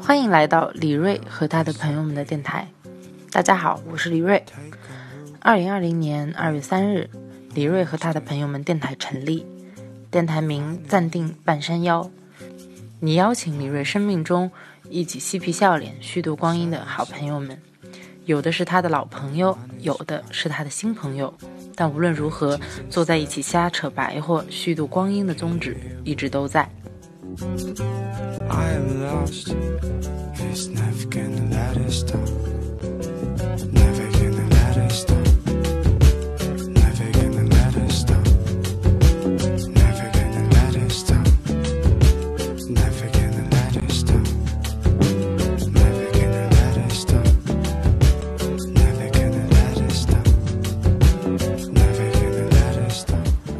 欢迎来到李瑞和他的朋友们的电台。大家好，我是李瑞。二零二零年二月三日，李瑞和他的朋友们电台成立，电台名暂定半山腰。你邀请李瑞生命中一起嬉皮笑脸、虚度光阴的好朋友们，有的是他的老朋友，有的是他的新朋友。但无论如何，坐在一起瞎扯白话、虚度光阴的宗旨一直都在。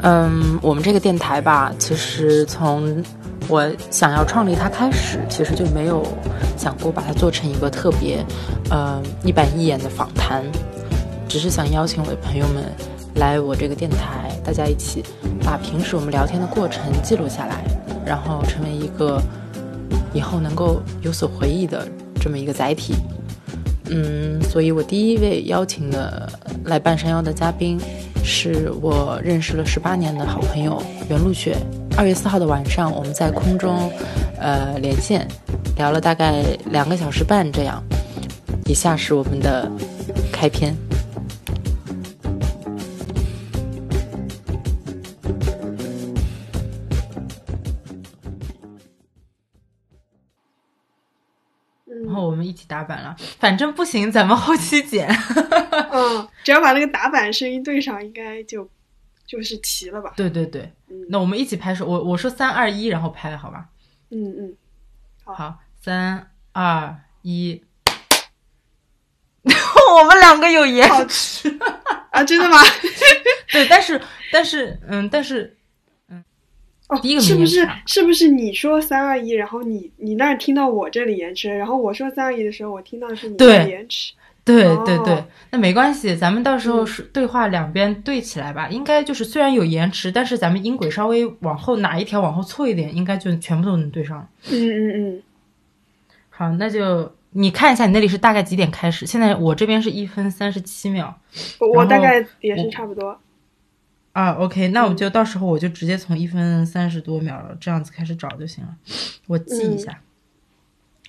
嗯，我们这个电台吧，其实从 我想要创立它开始，其实就没有想过把它做成一个特别，呃，一板一眼的访谈，只是想邀请我的朋友们来我这个电台，大家一起把平时我们聊天的过程记录下来，然后成为一个以后能够有所回忆的这么一个载体。嗯，所以我第一位邀请的来半山腰的嘉宾。是我认识了十八年的好朋友袁露雪。二月四号的晚上，我们在空中，呃，连线，聊了大概两个小时半这样。以下是我们的开篇。然后我们一起打板了，反正不行，咱们后期剪。嗯，只要把那个打板声音对上，应该就就是齐了吧？对对对，那我们一起拍手，我我说三二一，然后拍，好吧？嗯嗯，好，三二一，我们两个有延迟啊？真的吗？对，但是但是嗯，但是嗯。哦，第一个是不是是不是你说三二一，然后你你那儿听到我这里延迟，然后我说三二一的时候，我听到的是你的延迟。对对对，那没关系，咱们到时候是对话两边对起来吧。应该就是虽然有延迟，但是咱们音轨稍微往后哪一条往后错一点，应该就全部都能对上。嗯嗯嗯。好，那就你看一下你那里是大概几点开始？现在我这边是一分三十七秒，我大概也是差不多。啊，OK，那我就到时候我就直接从一分三十多秒这样子开始找就行了，我记一下。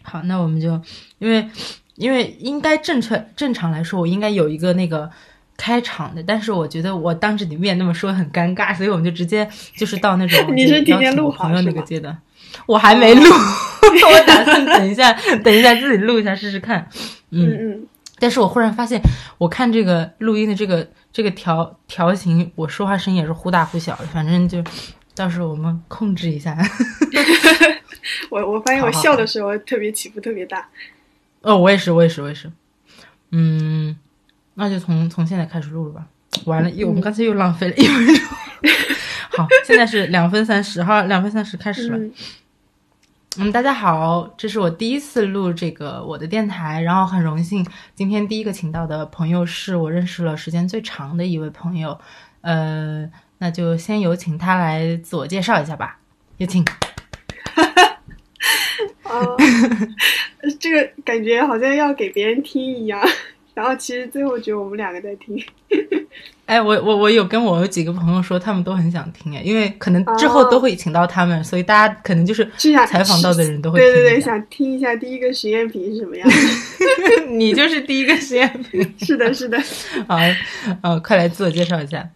好，那我们就因为因为应该正常正常来说，我应该有一个那个开场的，但是我觉得我当着你面那么说很尴尬，所以我们就直接就是到那种 你是提前录朋友那个阶段，我还没录，我打算等一下等一下自己录一下试试看。嗯嗯，但是我忽然发现，我看这个录音的这个。这个调调型，我说话声音也是忽大忽小的，反正就到时候我们控制一下。我我发现我笑的时候特别起伏特别大。哦，我也是，我也是，我也是。嗯，那就从从现在开始录了吧。完了，又我们刚才又浪费了一分钟。好，现在是两分三十，哈，两分三十开始了。嗯，大家好，这是我第一次录这个我的电台，然后很荣幸，今天第一个请到的朋友是我认识了时间最长的一位朋友，呃，那就先有请他来自我介绍一下吧，有请。哦，这个感觉好像要给别人听一样。然后其实最后只有我们两个在听。哎，我我我有跟我有几个朋友说，他们都很想听哎，因为可能之后都会请到他们，所以大家可能就是采访到的人都会对对对，想听一下第一个实验品是什么样。你就是第一个实验品。是的，是的。好，呃，快来自我介绍一下。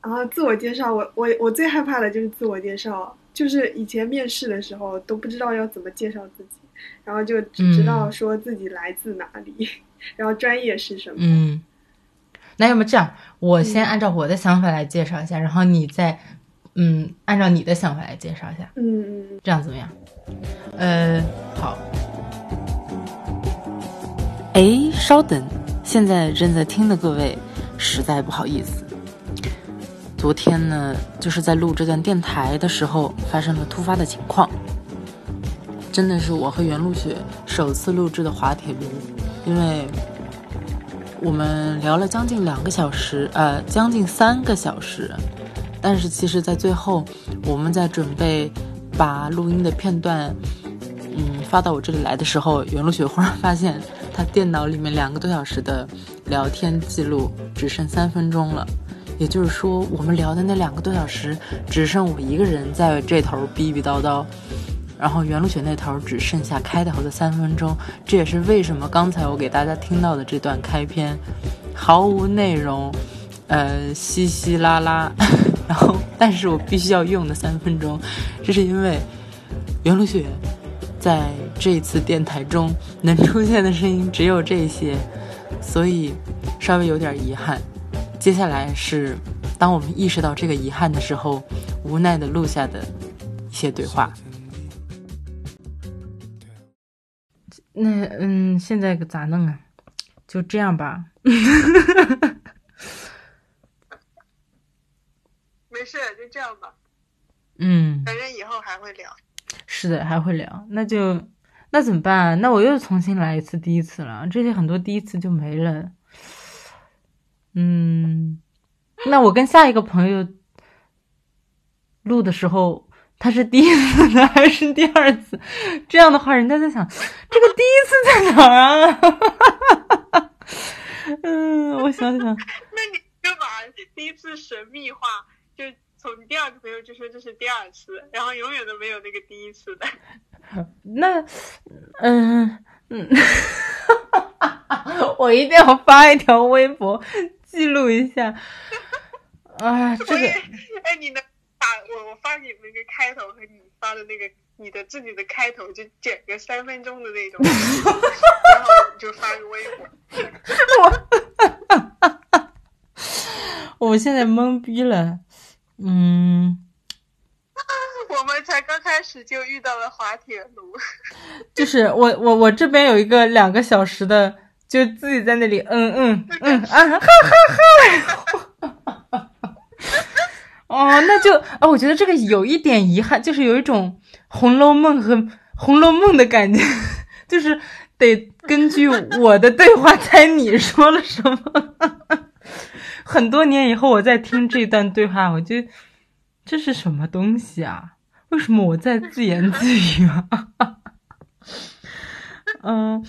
啊，自我介绍，我我我最害怕的就是自我介绍，就是以前面试的时候都不知道要怎么介绍自己，然后就只知道说自己来自哪里。然后专业是什么？嗯，那要么这样，我先按照我的想法来介绍一下，然后你再，嗯，按照你的想法来介绍一下。嗯嗯，这样怎么样？呃，好。哎，稍等，现在正在听的各位，实在不好意思，昨天呢，就是在录这段电台的时候发生了突发的情况，真的是我和袁露雪首次录制的滑铁卢。因为我们聊了将近两个小时，呃，将近三个小时，但是其实，在最后，我们在准备把录音的片段嗯发到我这里来的时候，袁露雪忽然发现她电脑里面两个多小时的聊天记录只剩三分钟了，也就是说，我们聊的那两个多小时只剩我一个人在这头逼逼叨叨，然后袁露雪那头只剩下开头的三分钟。这也是为什么刚才我给大家听到的这段开篇毫无内容，呃，稀稀拉拉。然后，但是我必须要用的三分钟，这是因为袁露雪在这次电台中能出现的声音只有这些，所以稍微有点遗憾。接下来是当我们意识到这个遗憾的时候，无奈的录下的一些对话。那嗯，现在可咋弄啊？就这样吧。没事，就这样吧。嗯，反正以后还会聊。是的，还会聊。那就那怎么办？那我又重新来一次第一次了。这些很多第一次就没了。嗯，那我跟下一个朋友录的时候，他是第一次呢，还是第二次？这样的话，人家在想，这个第一次在哪儿啊？嗯，我想想。那你就把第一次神秘化。就从第二个朋友就说这是第二次，然后永远都没有那个第一次的。那，嗯嗯，我一定要发一条微博记录一下。啊，这个，哎，你能把我我发你那个开头和你发的那个你的自己的开头就剪个三分钟的那种，然后就发个微博。我，我现在懵逼了。嗯，我们才刚开始就遇到了滑铁卢，就是我我我这边有一个两个小时的，就自己在那里嗯嗯嗯啊哈哈哈，哦，那就啊，我觉得这个有一点遗憾，就是有一种《红楼梦》和《红楼梦》的感觉，就是得根据我的对话猜你说了什么。很多年以后，我在听这段对话，我就这是什么东西啊？为什么我在自言自语啊？嗯，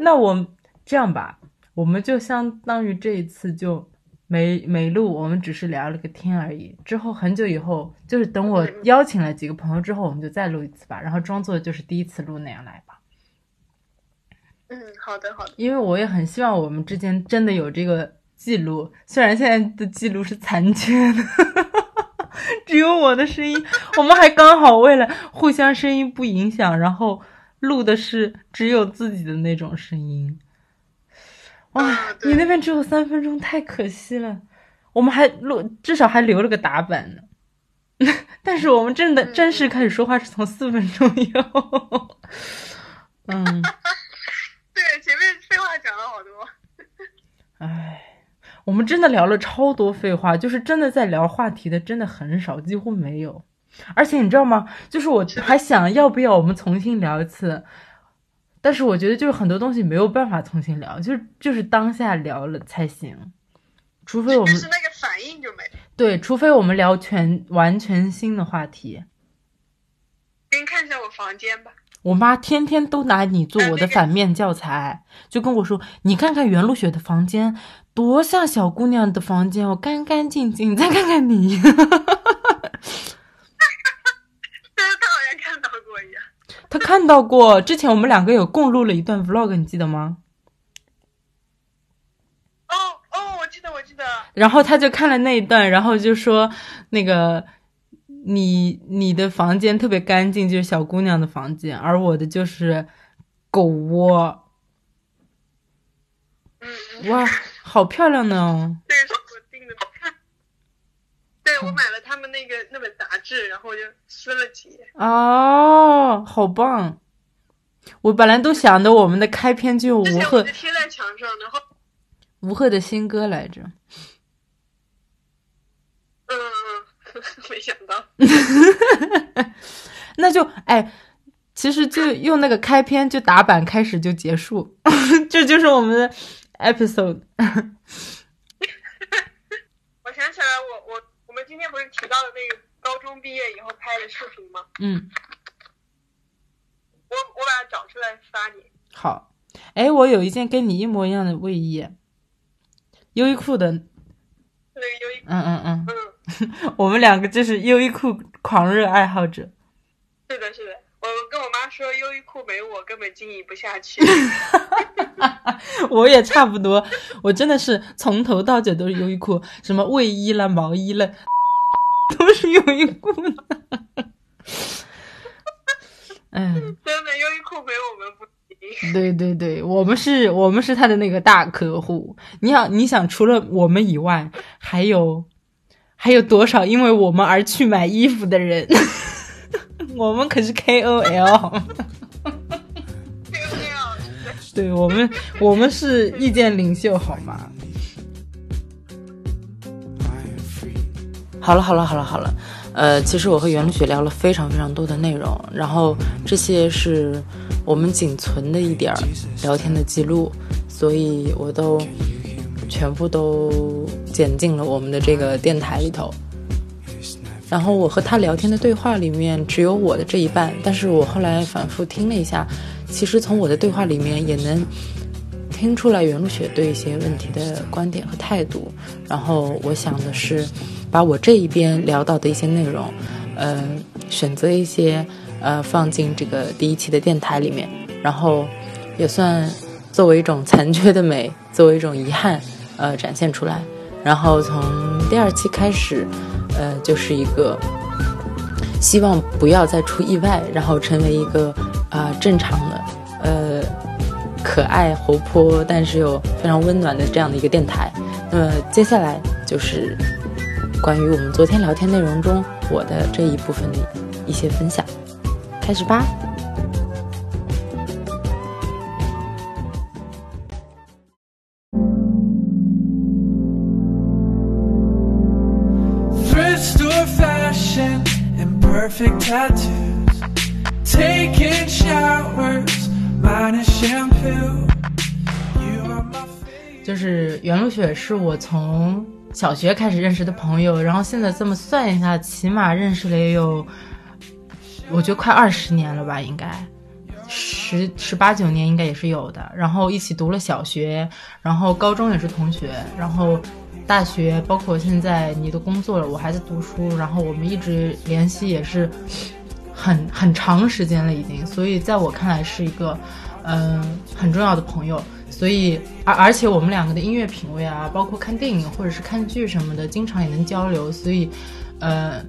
那我这样吧，我们就相当于这一次就没没录，我们只是聊了个天而已。之后很久以后，就是等我邀请了几个朋友之后，我们就再录一次吧，然后装作就是第一次录那样来吧。嗯，好的好的。因为我也很希望我们之间真的有这个。记录虽然现在的记录是残缺的，只有我的声音。我们还刚好为了互相声音不影响，然后录的是只有自己的那种声音。哇，你那边只有三分钟，太可惜了。我们还录，至少还留了个打板呢。但是我们真的正式开始说话是从四分钟以后。嗯，对，前面废话讲了好多。唉。我们真的聊了超多废话，就是真的在聊话题的，真的很少，几乎没有。而且你知道吗？就是我还想要不要我们重新聊一次，但是我觉得就是很多东西没有办法重新聊，就是就是当下聊了才行。除非我们就是那个反应就没对，除非我们聊全完全新的话题。先看一下我房间吧。我妈天天都拿你做我的反面教材，就跟我说：“你看看袁露雪的房间，多像小姑娘的房间，哦，干干净净。”再看看你，哈哈哈哈哈哈！他好像看到过一样。他看到过，之前我们两个有共录了一段 vlog，你记得吗？哦哦，我记得，我记得。然后他就看了那一段，然后就说那个。你你的房间特别干净，就是小姑娘的房间，而我的就是狗窝。嗯，哇，好漂亮呢！对，我买了他们那个那本杂志，然后就撕了几页。哦，好棒！我本来都想着我们的开篇就吴赫贴在墙上，然后吴赫的新歌来着。嗯嗯。没想到，那就哎，其实就用那个开篇就打板开始就结束，这就是我们的 episode。我想起来，我我我们今天不是提到了那个高中毕业以后拍的视频吗？嗯。我我把它找出来发你。好，哎，我有一件跟你一模一样的卫衣，优衣库的。那个优衣，嗯嗯嗯，嗯，我们两个就是优衣库狂热爱好者。是的，是的。我跟我妈说，优衣库没我根本经营不下去。我也差不多，我真的是从头到脚都是优衣库，什么卫衣了、毛衣了，都是优衣库的。嗯，真的，优衣库没我们不行。对对对，我们是，我们是他的那个大客户。你想，你想，除了我们以外，还有还有多少因为我们而去买衣服的人？我们可是 KOL。对我们，我们是意见领袖，好吗？好了，好了，好了，好了。呃，其实我和袁露雪聊了非常非常多的内容，然后这些是我们仅存的一点儿聊天的记录，所以我都全部都剪进了我们的这个电台里头。然后我和他聊天的对话里面只有我的这一半，但是我后来反复听了一下，其实从我的对话里面也能听出来袁露雪对一些问题的观点和态度。然后我想的是，把我这一边聊到的一些内容，呃，选择一些呃放进这个第一期的电台里面，然后也算作为一种残缺的美，作为一种遗憾，呃，展现出来。然后从第二期开始。呃，就是一个希望不要再出意外，然后成为一个啊正常的呃可爱活泼，但是又非常温暖的这样的一个电台。那么接下来就是关于我们昨天聊天内容中我的这一部分的一些分享，开始吧。就是袁露雪是我从小学开始认识的朋友，然后现在这么算一下，起码认识了也有，我觉得快二十年了吧，应该十十八九年应该也是有的。然后一起读了小学，然后高中也是同学，然后。大学包括现在你都工作了，我还在读书，然后我们一直联系也是很很长时间了已经，所以在我看来是一个嗯很重要的朋友。所以而而且我们两个的音乐品味啊，包括看电影或者是看剧什么的，经常也能交流，所以呃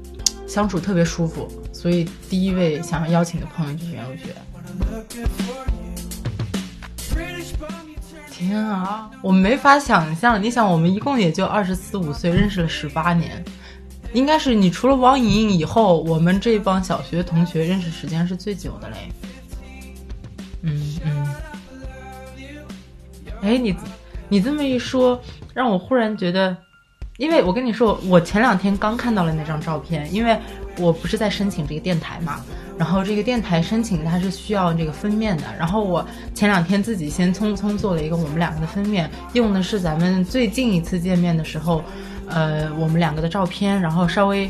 相处特别舒服。所以第一位想要邀请的朋友就是袁若雪。天啊，我没法想象。你想，我们一共也就二十四五岁，认识了十八年，应该是你除了汪莹莹以后，我们这帮小学同学认识时间是最久的嘞。哎，你你这么一说，让我忽然觉得，因为我跟你说，我前两天刚看到了那张照片，因为我不是在申请这个电台嘛。然后这个电台申请它是需要这个封面的，然后我前两天自己先匆匆做了一个我们两个的封面，用的是咱们最近一次见面的时候，呃，我们两个的照片，然后稍微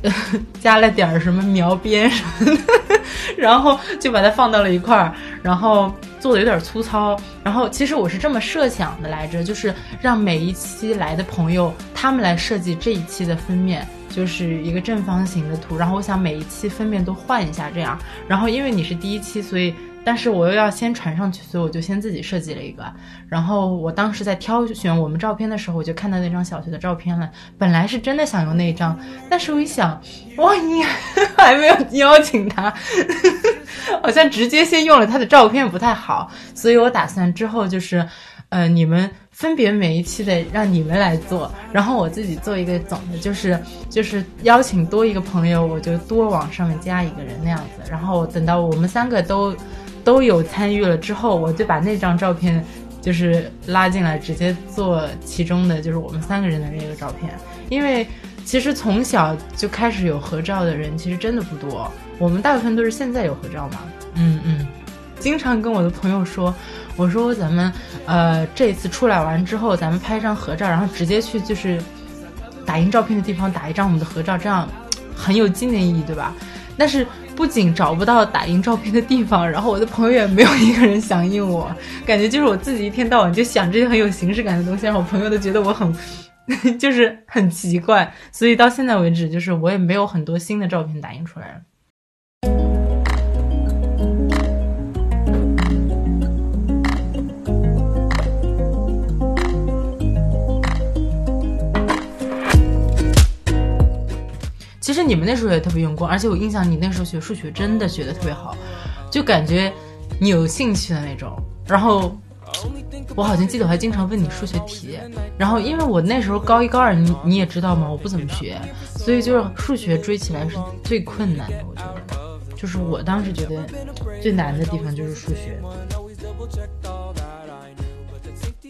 加了点儿什么描边什么的，然后就把它放到了一块儿，然后做的有点粗糙，然后其实我是这么设想的来着，就是让每一期来的朋友他们来设计这一期的封面。就是一个正方形的图，然后我想每一期封面都换一下，这样。然后因为你是第一期，所以但是我又要先传上去，所以我就先自己设计了一个。然后我当时在挑选我们照片的时候，我就看到那张小学的照片了。本来是真的想用那张，但是我一想，哇，你还没有邀请他，好像直接先用了他的照片不太好，所以我打算之后就是，呃，你们。分别每一期的让你们来做，然后我自己做一个总的，就是就是邀请多一个朋友，我就多往上面加一个人那样子。然后等到我们三个都都有参与了之后，我就把那张照片就是拉进来，直接做其中的就是我们三个人的那个照片。因为其实从小就开始有合照的人，其实真的不多。我们大部分都是现在有合照嘛。嗯嗯，经常跟我的朋友说。我说咱们，呃，这次出来玩之后，咱们拍一张合照，然后直接去就是打印照片的地方打一张我们的合照，这样很有纪念意义，对吧？但是不仅找不到打印照片的地方，然后我的朋友也没有一个人响应我，感觉就是我自己一天到晚就想这些很有形式感的东西，然后我朋友都觉得我很，就是很奇怪，所以到现在为止，就是我也没有很多新的照片打印出来。了你们那时候也特别用功，而且我印象你那时候学数学真的学的特别好，就感觉你有兴趣的那种。然后我好像记得我还经常问你数学题。然后因为我那时候高一高二，你你也知道嘛，我不怎么学，所以就是数学追起来是最困难的。我觉得，就是我当时觉得最难的地方就是数学。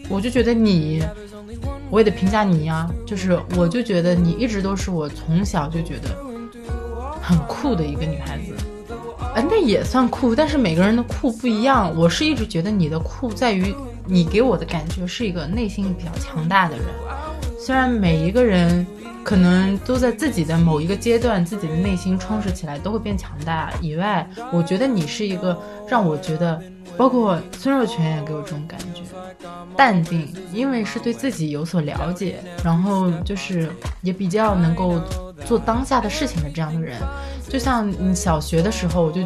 我就觉得你。我也得评价你呀，就是我就觉得你一直都是我从小就觉得很酷的一个女孩子，哎，那也算酷，但是每个人的酷不一样。我是一直觉得你的酷在于你给我的感觉是一个内心比较强大的人，虽然每一个人可能都在自己的某一个阶段，自己的内心充实起来都会变强大。以外，我觉得你是一个让我觉得。包括孙若泉也给我这种感觉，淡定，因为是对自己有所了解，然后就是也比较能够做当下的事情的这样的人。就像你小学的时候，我就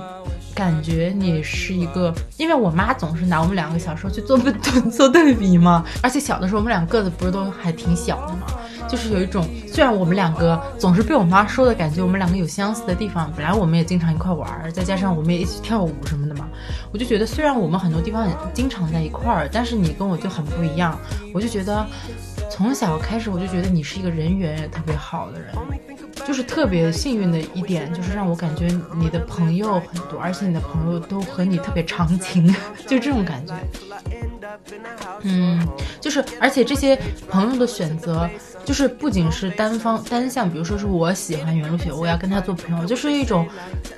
感觉你是一个，因为我妈总是拿我们两个小时候去做对做对比嘛，而且小的时候我们俩个子不是都还挺小的嘛。就是有一种，虽然我们两个总是被我妈说的感觉，我们两个有相似的地方。本来我们也经常一块玩儿，再加上我们也一起跳舞什么的嘛，我就觉得虽然我们很多地方经常在一块儿，但是你跟我就很不一样。我就觉得，从小开始我就觉得你是一个人缘也特别好的人，就是特别幸运的一点，就是让我感觉你的朋友很多，而且你的朋友都和你特别长情，就这种感觉。嗯，就是而且这些朋友的选择。就是不仅是单方单向，比如说是我喜欢袁露雪，我要跟他做朋友，就是一种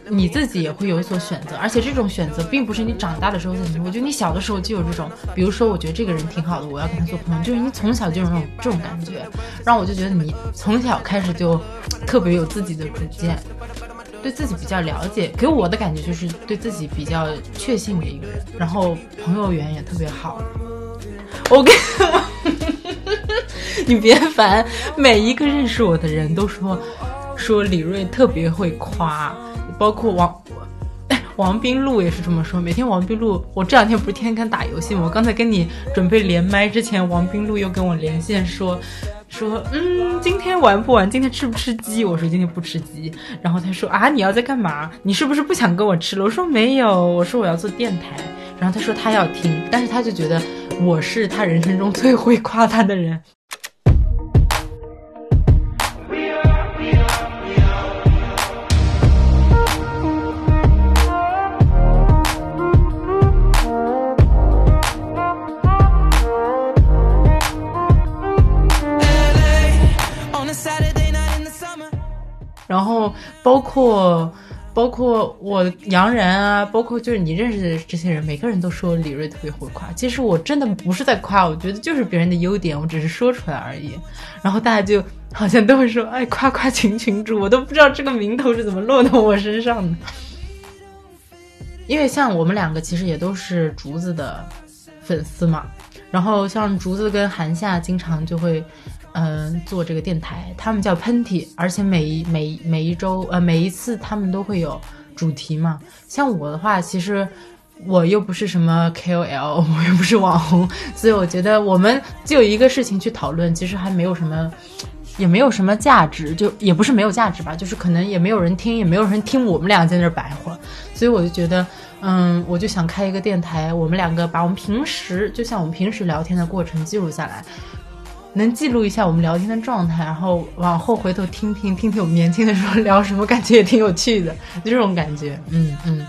你自己也会有所选择，而且这种选择并不是你长大的时候才，我觉得你小的时候就有这种，比如说我觉得这个人挺好的，我要跟他做朋友，就是你从小就有这种这种感觉，然后我就觉得你从小开始就特别有自己的主见，对自己比较了解，给我的感觉就是对自己比较确信的一个人，然后朋友缘也特别好，我跟。你别烦，每一个认识我的人都说，说李锐特别会夸，包括王，王冰露也是这么说。每天王冰露，我这两天不是天天跟打游戏吗？我刚才跟你准备连麦之前，王冰露又跟我连线说，说嗯，今天玩不玩？今天吃不吃鸡？我说今天不吃鸡。然后他说啊，你要在干嘛？你是不是不想跟我吃了？我说没有，我说我要做电台。然后他说他要听，但是他就觉得我是他人生中最会夸他的人。然后包括包括我杨然啊，包括就是你认识的这些人，每个人都说李锐特别会夸。其实我真的不是在夸，我觉得就是别人的优点，我只是说出来而已。然后大家就好像都会说，哎，夸夸群群主，我都不知道这个名头是怎么落到我身上的。因为像我们两个其实也都是竹子的粉丝嘛，然后像竹子跟韩夏经常就会。嗯，做这个电台，他们叫喷嚏，而且每一每每一周，呃，每一次他们都会有主题嘛。像我的话，其实我又不是什么 KOL，我又不是网红，所以我觉得我们就一个事情去讨论，其实还没有什么，也没有什么价值，就也不是没有价值吧，就是可能也没有人听，也没有人听我们俩在那白话，所以我就觉得，嗯，我就想开一个电台，我们两个把我们平时就像我们平时聊天的过程记录下来。能记录一下我们聊天的状态，然后往后回头听听听听我们年轻的时候聊什么，感觉也挺有趣的，就这种感觉，嗯嗯。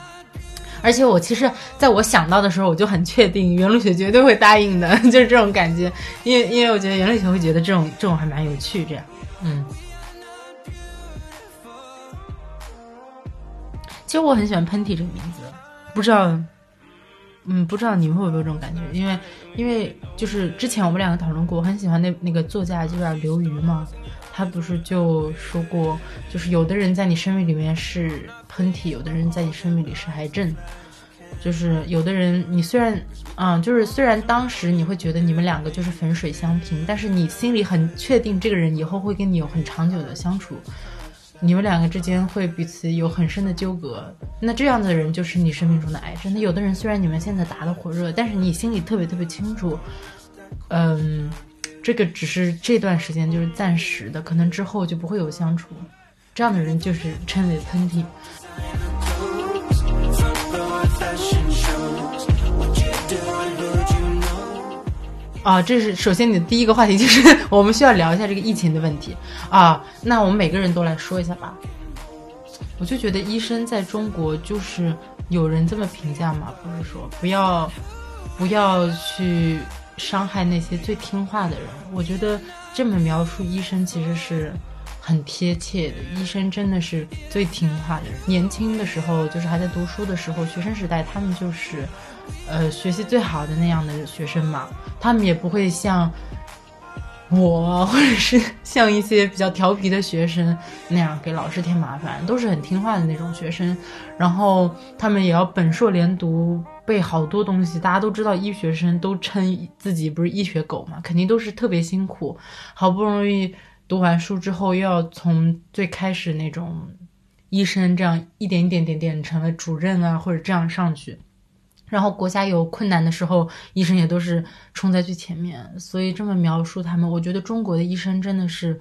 而且我其实在我想到的时候，我就很确定袁露雪绝对会答应的，就是这种感觉，因为因为我觉得袁露雪会觉得这种这种还蛮有趣，这样，嗯。其实我很喜欢喷嚏这个名字，不知道嗯，不知道你们会不会有这种感觉？因为，因为就是之前我们两个讨论过，我很喜欢那那个作家就叫刘瑜嘛，他不是就说过，就是有的人在你生命里面是喷嚏，有的人在你生命里是癌症，就是有的人你虽然，嗯，就是虽然当时你会觉得你们两个就是粉水相平，但是你心里很确定这个人以后会跟你有很长久的相处。你们两个之间会彼此有很深的纠葛，那这样的人就是你生命中的癌症。那有的人虽然你们现在打得火热，但是你心里特别特别清楚，嗯，这个只是这段时间就是暂时的，可能之后就不会有相处。这样的人就是称为喷嚏。啊，这是首先你的第一个话题，就是 我们需要聊一下这个疫情的问题啊。那我们每个人都来说一下吧。我就觉得医生在中国就是有人这么评价嘛，不是说不要不要去伤害那些最听话的人。我觉得这么描述医生其实是很贴切的。医生真的是最听话的。年轻的时候，就是还在读书的时候，学生时代，他们就是。呃，学习最好的那样的学生嘛，他们也不会像我，或者是 像一些比较调皮的学生那样给老师添麻烦，都是很听话的那种学生。然后他们也要本硕连读，背好多东西。大家都知道，医学生都称自己不是医学狗嘛，肯定都是特别辛苦。好不容易读完书之后，又要从最开始那种医生这样一点一点点点成了主任啊，或者这样上去。然后国家有困难的时候，医生也都是冲在最前面。所以这么描述他们，我觉得中国的医生真的是，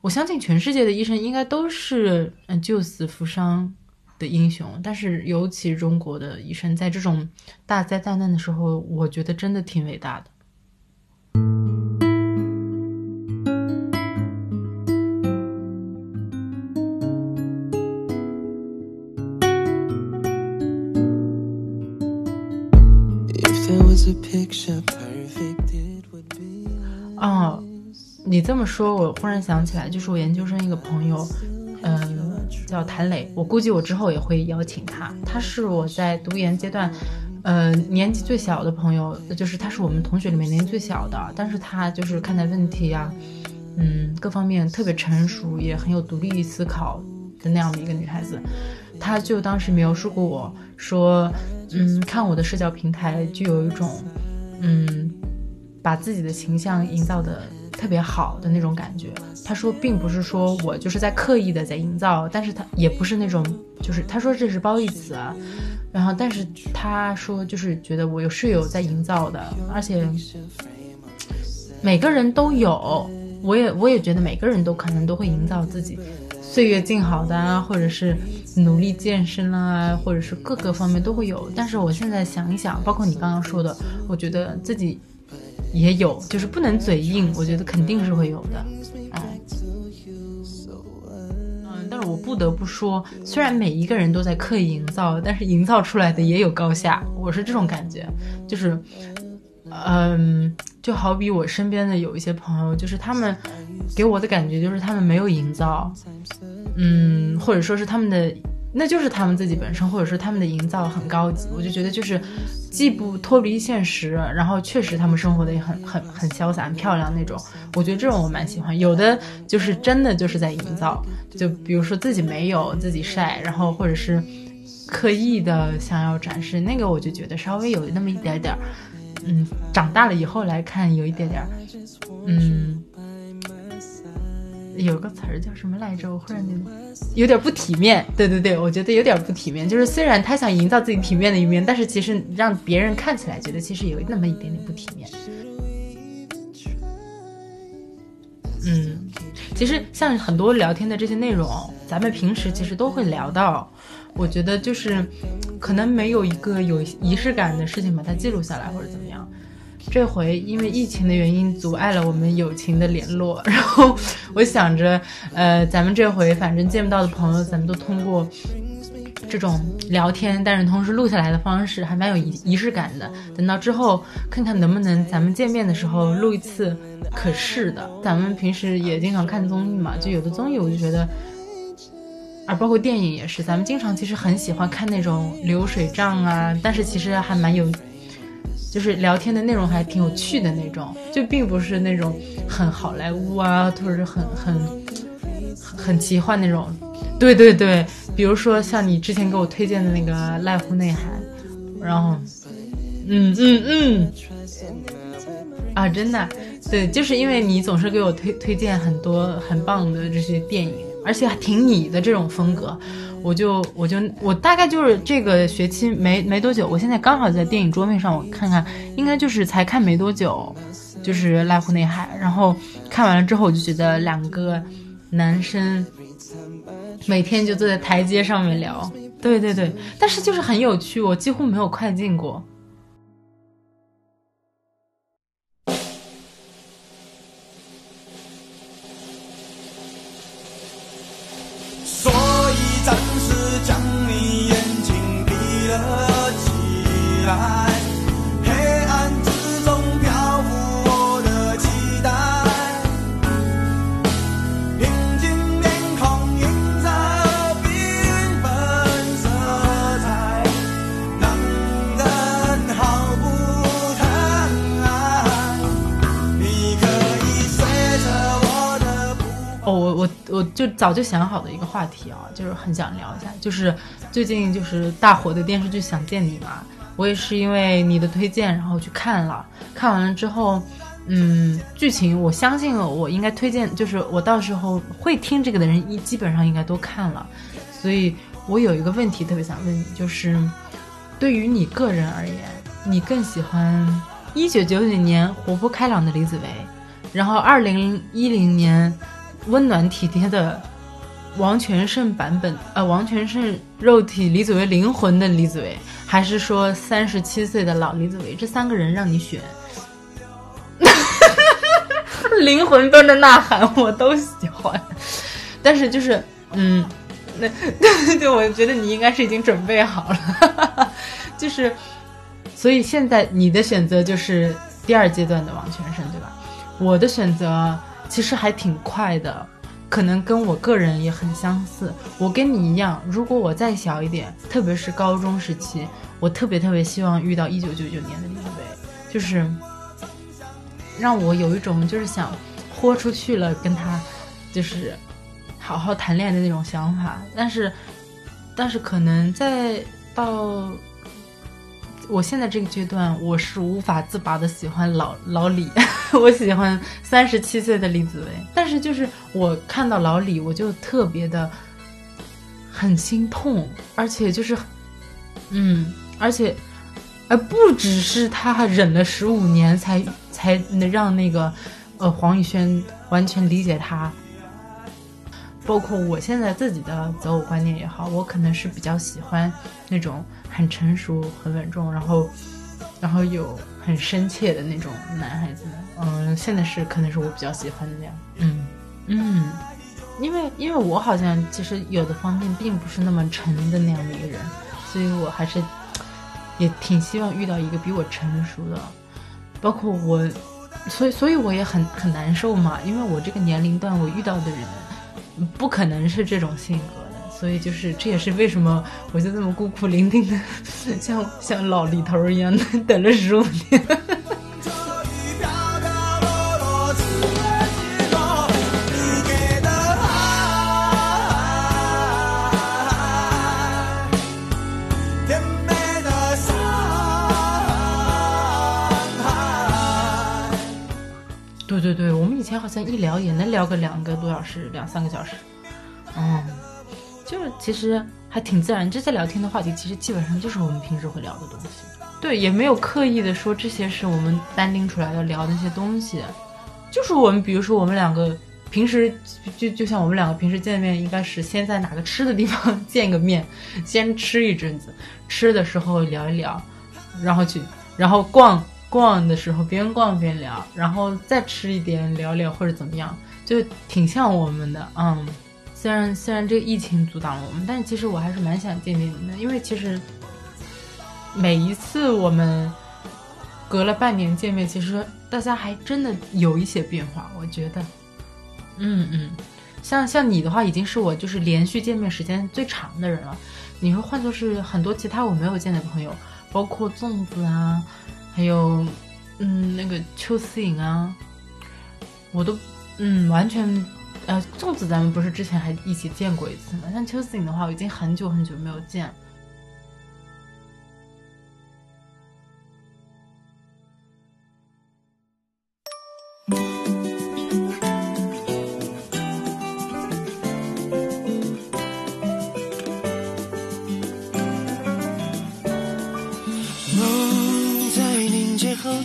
我相信全世界的医生应该都是嗯救死扶伤的英雄。但是尤其中国的医生，在这种大灾大难的时候，我觉得真的挺伟大的。哦，你这么说，我忽然想起来，就是我研究生一个朋友，嗯，叫谭磊。我估计我之后也会邀请他。他是我在读研阶段，呃，年纪最小的朋友，就是他是我们同学里面年纪最小的，但是他就是看待问题呀，嗯，各方面特别成熟，也很有独立思考的那样的一个女孩子。他就当时描述过我说，嗯，看我的社交平台就有一种。嗯，把自己的形象营造的特别好的那种感觉。他说，并不是说我就是在刻意的在营造，但是他也不是那种，就是他说这是褒义词啊。然后，但是他说就是觉得我有是有在营造的，而且每个人都有，我也我也觉得每个人都可能都会营造自己岁月静好的啊，或者是。努力健身啊，或者是各个方面都会有。但是我现在想一想，包括你刚刚说的，我觉得自己也有，就是不能嘴硬。我觉得肯定是会有的，嗯，嗯。但是我不得不说，虽然每一个人都在刻意营造，但是营造出来的也有高下。我是这种感觉，就是，嗯，就好比我身边的有一些朋友，就是他们给我的感觉就是他们没有营造。嗯，或者说是他们的，那就是他们自己本身，或者说他们的营造很高级，我就觉得就是既不脱离现实，然后确实他们生活的也很很很潇洒、很漂亮那种。我觉得这种我蛮喜欢。有的就是真的就是在营造，就比如说自己没有自己晒，然后或者是刻意的想要展示那个，我就觉得稍微有那么一点点儿，嗯，长大了以后来看有一点点儿，嗯。有个词儿叫什么来着？我忽然间有点不体面。对对对，我觉得有点不体面。就是虽然他想营造自己体面的一面，但是其实让别人看起来觉得其实有那么一点点不体面。嗯，其实像很多聊天的这些内容，咱们平时其实都会聊到。我觉得就是可能没有一个有仪式感的事情把它记录下来，或者怎么样。这回因为疫情的原因，阻碍了我们友情的联络。然后我想着，呃，咱们这回反正见不到的朋友，咱们都通过这种聊天，但是同时录下来的方式，还蛮有仪仪式感的。等到之后，看看能不能咱们见面的时候录一次可视的。咱们平时也经常看综艺嘛，就有的综艺我就觉得，而包括电影也是，咱们经常其实很喜欢看那种流水账啊，但是其实还蛮有，就是聊天的内容还挺有趣的那种，就并不是那种很好莱坞啊，或者是很很很奇幻那种。对对对，比如说像你之前给我推荐的那个《濑户内涵》，然后，嗯嗯嗯，啊，真的，对，就是因为你总是给我推推荐很多很棒的这些电影，而且还挺你的这种风格，我就我就我大概就是这个学期没没多久，我现在刚好在电影桌面上，我看看，应该就是才看没多久，就是《濑户内海》，然后看完了之后，我就觉得两个男生。每天就坐在台阶上面聊，对对对，但是就是很有趣，我几乎没有快进过。我我就早就想好的一个话题啊，就是很想聊一下，就是最近就是大火的电视剧《想见你》嘛，我也是因为你的推荐，然后去看了，看完了之后，嗯，剧情我相信我应该推荐，就是我到时候会听这个的人一基本上应该都看了，所以我有一个问题特别想问你，就是对于你个人而言，你更喜欢一九九九年活泼开朗的李子维，然后二零一零年。温暖体贴的王全胜版本，呃，王全胜肉体李子维灵魂的李子维，还是说三十七岁的老李子维？这三个人让你选，灵魂般的呐喊我都喜欢，但是就是，嗯，那 对，我觉得你应该是已经准备好了，就是，所以现在你的选择就是第二阶段的王全胜，对吧？我的选择。其实还挺快的，可能跟我个人也很相似。我跟你一样，如果我再小一点，特别是高中时期，我特别特别希望遇到一九九九年的李子维，就是让我有一种就是想豁出去了跟他，就是好好谈恋爱的那种想法。但是，但是可能在到。我现在这个阶段，我是无法自拔的喜欢老老李，我喜欢三十七岁的李子维。但是就是我看到老李，我就特别的很心痛，而且就是，嗯，而且，呃，不只是他忍了十五年才才能让那个呃黄宇轩完全理解他，包括我现在自己的择偶观念也好，我可能是比较喜欢那种。很成熟、很稳重，然后，然后有很深切的那种男孩子。嗯，现在是可能是我比较喜欢的那样。嗯嗯，因为因为我好像其实有的方面并不是那么沉的那样的一个人，所以我还是也挺希望遇到一个比我成熟的。包括我，所以所以我也很很难受嘛，因为我这个年龄段我遇到的人不可能是这种性格的。所以就是，这也是为什么我就这么孤苦伶仃的，像像老李头一样的等了十五年。对对，我们以前好像一聊也能聊个两个多小时，两三个小时，嗯。就是其实还挺自然，这些聊天的话题其实基本上就是我们平时会聊的东西，对，也没有刻意的说这些是我们单拎出来的聊那些东西，就是我们比如说我们两个平时就就像我们两个平时见面，应该是先在哪个吃的地方 见个面，先吃一阵子，吃的时候聊一聊，然后去然后逛逛的时候边逛边聊，然后再吃一点聊聊或者怎么样，就挺像我们的，嗯。虽然虽然这个疫情阻挡了我们，但是其实我还是蛮想见见你的，因为其实每一次我们隔了半年见面，其实大家还真的有一些变化，我觉得，嗯嗯，像像你的话，已经是我就是连续见面时间最长的人了。你说换作是很多其他我没有见的朋友，包括粽子啊，还有嗯那个邱思颖啊，我都嗯完全呃粽子咱们不是之前还一起见过一次吗？像邱思颖的话，我已经很久很久没有见。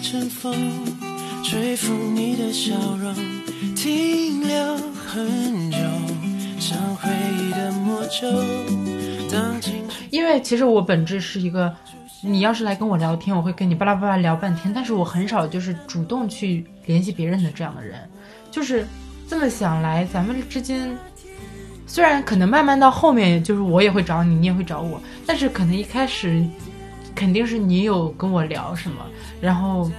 春风吹拂你的笑容，停留很久，像回忆的魔咒。因为其实我本质是一个，你要是来跟我聊天，我会跟你巴拉巴拉聊半天，但是我很少就是主动去联系别人的这样的人。就是这么想来，咱们之间虽然可能慢慢到后面，就是我也会找你，你也会找我，但是可能一开始。肯定是你有跟我聊什么，然后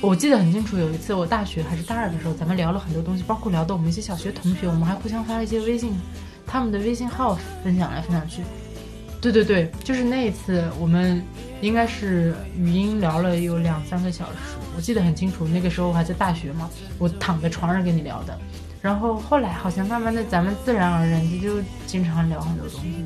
我记得很清楚，有一次我大学还是大二的时候，咱们聊了很多东西，包括聊的我们一些小学同学，我们还互相发了一些微信，他们的微信号分享来分享去。对对对，就是那一次，我们应该是语音聊了有两三个小时，我记得很清楚，那个时候我还在大学嘛，我躺在床上跟你聊的，然后后来好像慢慢的咱们自然而然的就经常聊很多东西。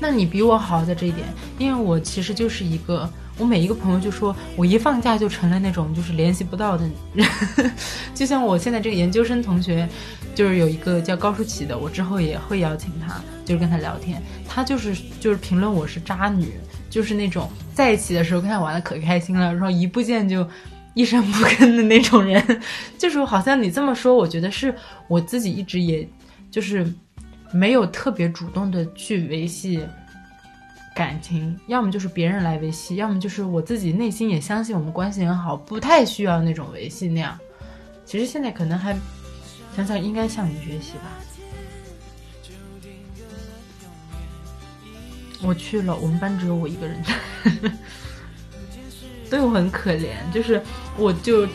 那你比我好在这一点，因为我其实就是一个，我每一个朋友就说我一放假就成了那种就是联系不到的人，就像我现在这个研究生同学，就是有一个叫高舒淇的，我之后也会邀请他，就是跟他聊天，他就是就是评论我是渣女，就是那种在一起的时候跟他玩的可开心了，然后一不见就一声不吭的那种人，就是好像你这么说，我觉得是我自己一直也就是。没有特别主动的去维系感情，要么就是别人来维系，要么就是我自己内心也相信我们关系很好，不太需要那种维系那样。其实现在可能还想想应该向你学习吧。我去了，我们班只有我一个人，对我很可怜，就是我就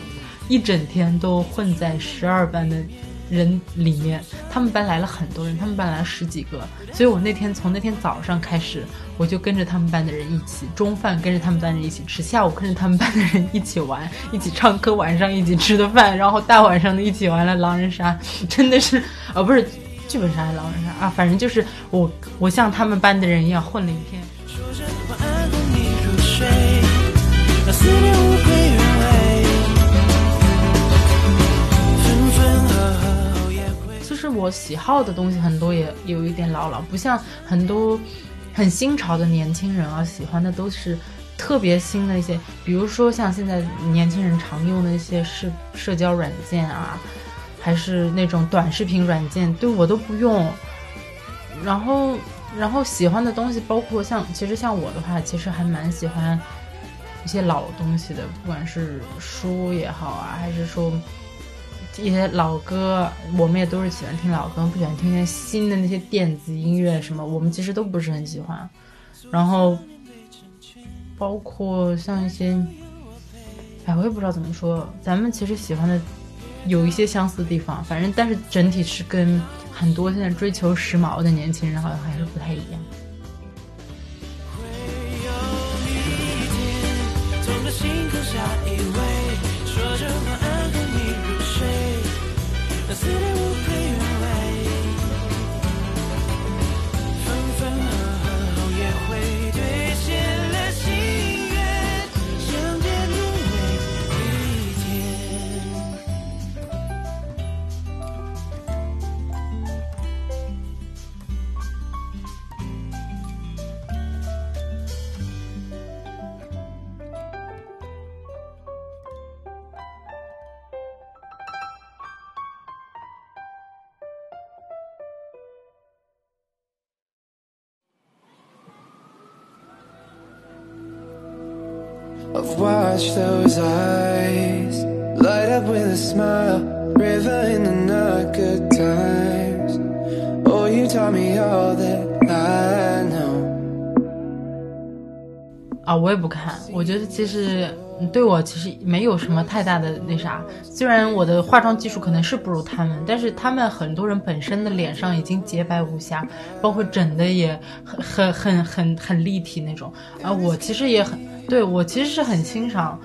一整天都混在十二班的。人里面，他们班来了很多人，他们班来了十几个，所以我那天从那天早上开始，我就跟着他们班的人一起，中饭跟着他们班人一起吃，下午跟着他们班的人一起玩，一起唱歌，晚上一起吃的饭，然后大晚上的一起玩了狼人杀，真的是，呃，不是剧本杀还是狼人杀啊，反正就是我，我像他们班的人一样混了一天。是我喜好的东西很多，也有一点老了，不像很多很新潮的年轻人啊，喜欢的都是特别新的一些，比如说像现在年轻人常用的一些社社交软件啊，还是那种短视频软件，对我都不用。然后，然后喜欢的东西包括像，其实像我的话，其实还蛮喜欢一些老东西的，不管是书也好啊，还是说。一些老歌，我们也都是喜欢听老歌，不喜欢听那些新的那些电子音乐什么，我们其实都不是很喜欢。然后，包括像一些，哎，我也不知道怎么说，咱们其实喜欢的有一些相似的地方，反正但是整体是跟很多现在追求时髦的年轻人好像还是不太一样。Watch those eyes light up with a smile, river in the not good times. Oh, you taught me all that I know. 啊，我也不看。我觉得其实对我其实没有什么太大的那啥。虽然我的化妆技术可能是不如他们，但是他们很多人本身的脸上已经洁白无瑕，包括整的也很很很很很立体那种。啊，我其实也很对我其实是很欣赏，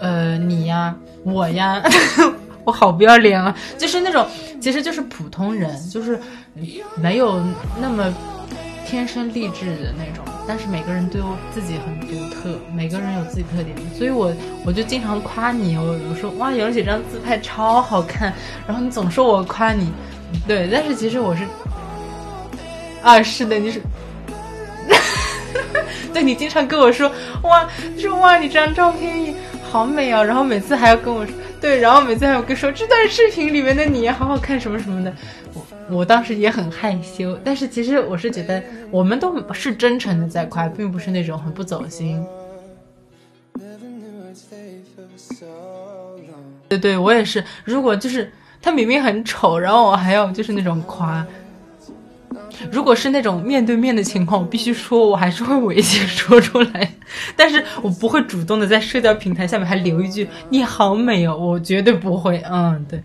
呃，你呀，我呀，我好不要脸啊，就是那种其实就是普通人，就是没有那么天生丽质的那种。但是每个人都有自己很独特，每个人有自己特点，所以我我就经常夸你，我我说哇，有几张自拍超好看，然后你总说我夸你，对，但是其实我是，啊，是的，你是，对你经常跟我说哇，说哇，你这张照片好美啊，然后每次还要跟我说，对，然后每次还要跟说这段视频里面的你好好看什么什么的。我我当时也很害羞，但是其实我是觉得我们都是真诚的在夸，并不是那种很不走心。对对，我也是。如果就是他明明很丑，然后我还要就是那种夸。如果是那种面对面的情况，我必须说，我还是会猥亵说出来，但是我不会主动的在社交平台下面还留一句“你好美哦”，我绝对不会。嗯，对。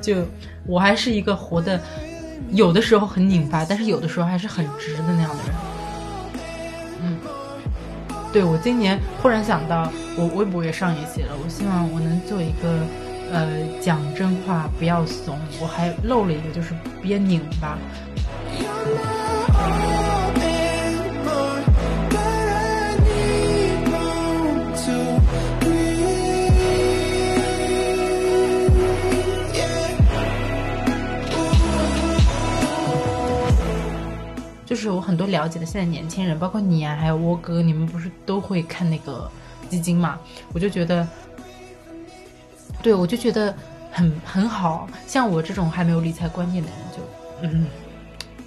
就我还是一个活的，有的时候很拧巴，但是有的时候还是很直的那样的人。嗯，对我今年忽然想到，我微博也上一期了，我希望我能做一个，呃，讲真话不要怂。我还漏了一个，就是别拧巴。就是我很多了解的现在年轻人，包括你啊，还有窝哥，你们不是都会看那个基金嘛？我就觉得，对我就觉得很很好。像我这种还没有理财观念的人，就嗯，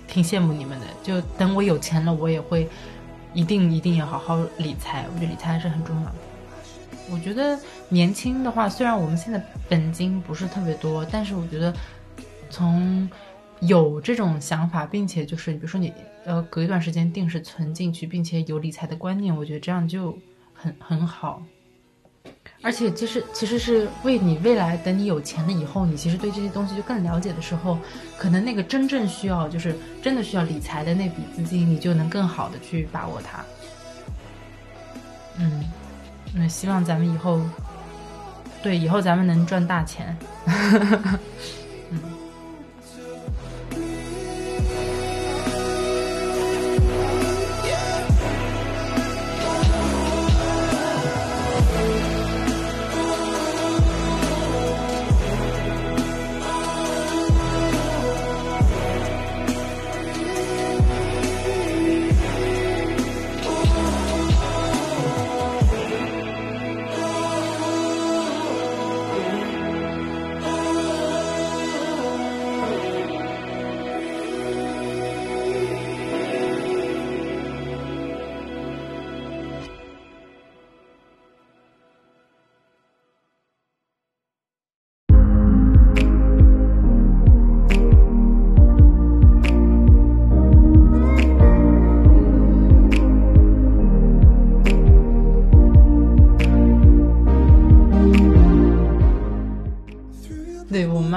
挺羡慕你们的。就等我有钱了，我也会一定一定要好好理财。我觉得理财还是很重要的。我觉得年轻的话，虽然我们现在本金不是特别多，但是我觉得从有这种想法，并且就是比如说你。呃，隔一段时间定时存进去，并且有理财的观念，我觉得这样就很很好。而且其实其实是为你未来等你有钱了以后，你其实对这些东西就更了解的时候，可能那个真正需要就是真的需要理财的那笔资金，你就能更好的去把握它。嗯，那希望咱们以后，对以后咱们能赚大钱。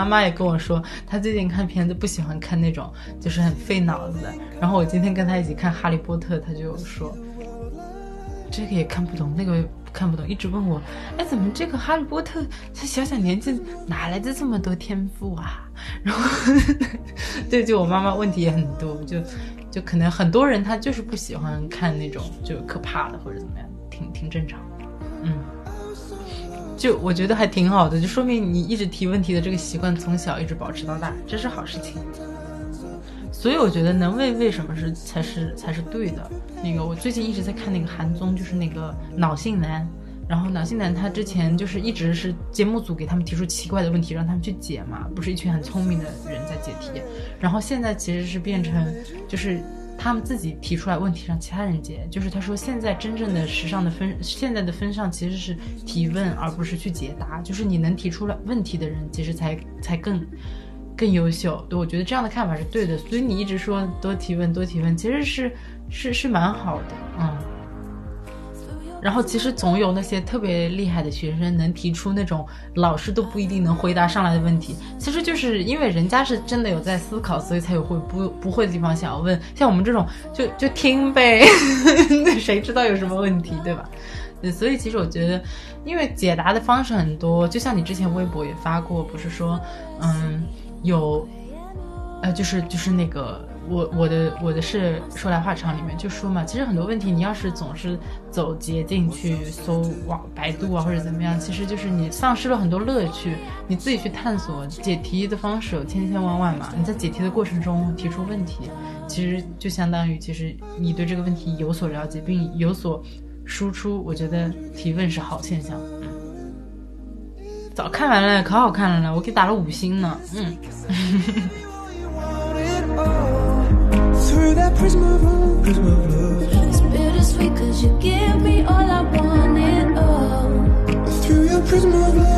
妈妈也跟我说，她最近看片子不喜欢看那种就是很费脑子的。然后我今天跟她一起看《哈利波特》，她就说这个也看不懂，那个看不懂，一直问我，哎，怎么这个哈利波特他小小年纪哪来的这么多天赋啊？然后对，就我妈妈问题也很多，就就可能很多人他就是不喜欢看那种就可怕的或者怎么样，挺挺正常，嗯。就我觉得还挺好的，就说明你一直提问题的这个习惯从小一直保持到大，这是好事情。所以我觉得能问为什么是才是才是对的。那个我最近一直在看那个韩综，就是那个脑性男，然后脑性男他之前就是一直是节目组给他们提出奇怪的问题让他们去解嘛，不是一群很聪明的人在解题，然后现在其实是变成就是。他们自己提出来问题让其他人解，就是他说现在真正的时尚的分，现在的风尚其实是提问而不是去解答，就是你能提出来问题的人其实才才更更优秀。对我觉得这样的看法是对的，所以你一直说多提问多提问，其实是是是蛮好的，嗯。然后其实总有那些特别厉害的学生能提出那种老师都不一定能回答上来的问题，其实就是因为人家是真的有在思考，所以才有会不不会的地方想要问。像我们这种就就听呗，那谁知道有什么问题，对吧？所以其实我觉得，因为解答的方式很多，就像你之前微博也发过，不是说，嗯，有，呃，就是就是那个。我我的我的是说来话长，里面就说嘛，其实很多问题，你要是总是走捷径去搜网百度啊或者怎么样，其实就是你丧失了很多乐趣。你自己去探索解题的方式有千千万万嘛，你在解题的过程中提出问题，其实就相当于其实你对这个问题有所了解并有所输出。我觉得提问是好现象。嗯，早看完了，可好看了呢，我给打了五星呢。嗯。prism of love, prism of love. It's bittersweet cause you give me all I wanted, oh. Through your prism of love,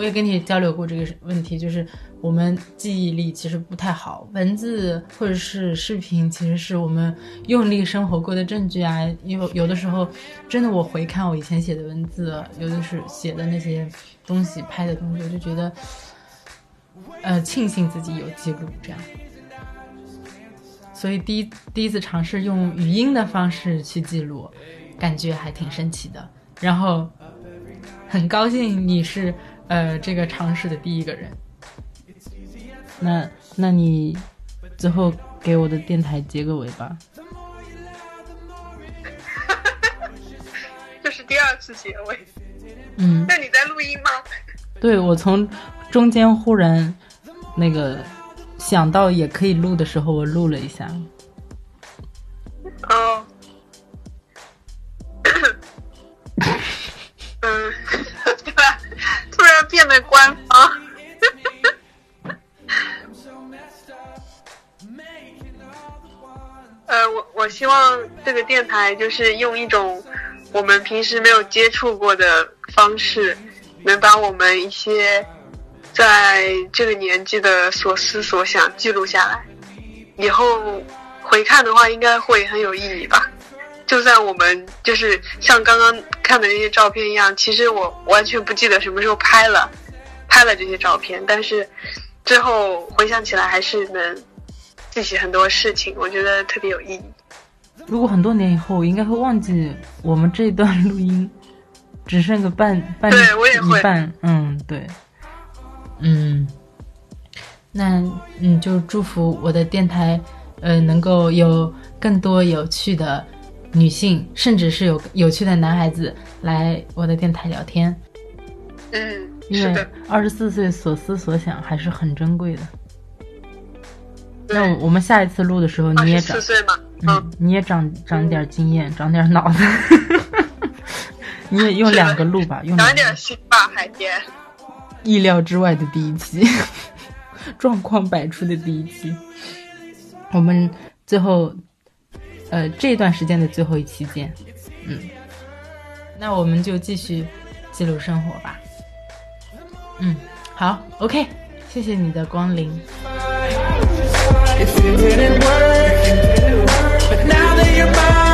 我也跟你交流过这个问题，就是我们记忆力其实不太好，文字或者是视频，其实是我们用力生活过的证据啊。有有的时候，真的我回看我以前写的文字，有的是写的那些东西、拍的东西，我就觉得，呃，庆幸自己有记录这样。所以第一第一次尝试用语音的方式去记录，感觉还挺神奇的。然后很高兴你是。呃，这个尝试的第一个人，那那你最后给我的电台结个尾吧。这是第二次结尾。嗯。那你在录音吗？对，我从中间忽然那个想到也可以录的时候，我录了一下。电台就是用一种我们平时没有接触过的方式，能把我们一些在这个年纪的所思所想记录下来，以后回看的话，应该会很有意义吧。就算我们就是像刚刚看的那些照片一样，其实我完全不记得什么时候拍了，拍了这些照片，但是最后回想起来还是能记起很多事情，我觉得特别有意义。如果很多年以后，我应该会忘记我们这段录音，只剩个半半一半，嗯，对，嗯，那嗯，就祝福我的电台，呃，能够有更多有趣的。女性，甚至是有有趣的男孩子来我的电台聊天。嗯，因为二十四岁所思所想还是很珍贵的。那我们下一次录的时候，你也长，嗯，你也长长点经验，长点脑子。你也用两个录吧，用长点心吧，海天。意料之外的第一期，状况百出的第一期。我们最后。呃，这段时间的最后一期见，嗯，那我们就继续记录生活吧，嗯，好，OK，谢谢你的光临。your mind.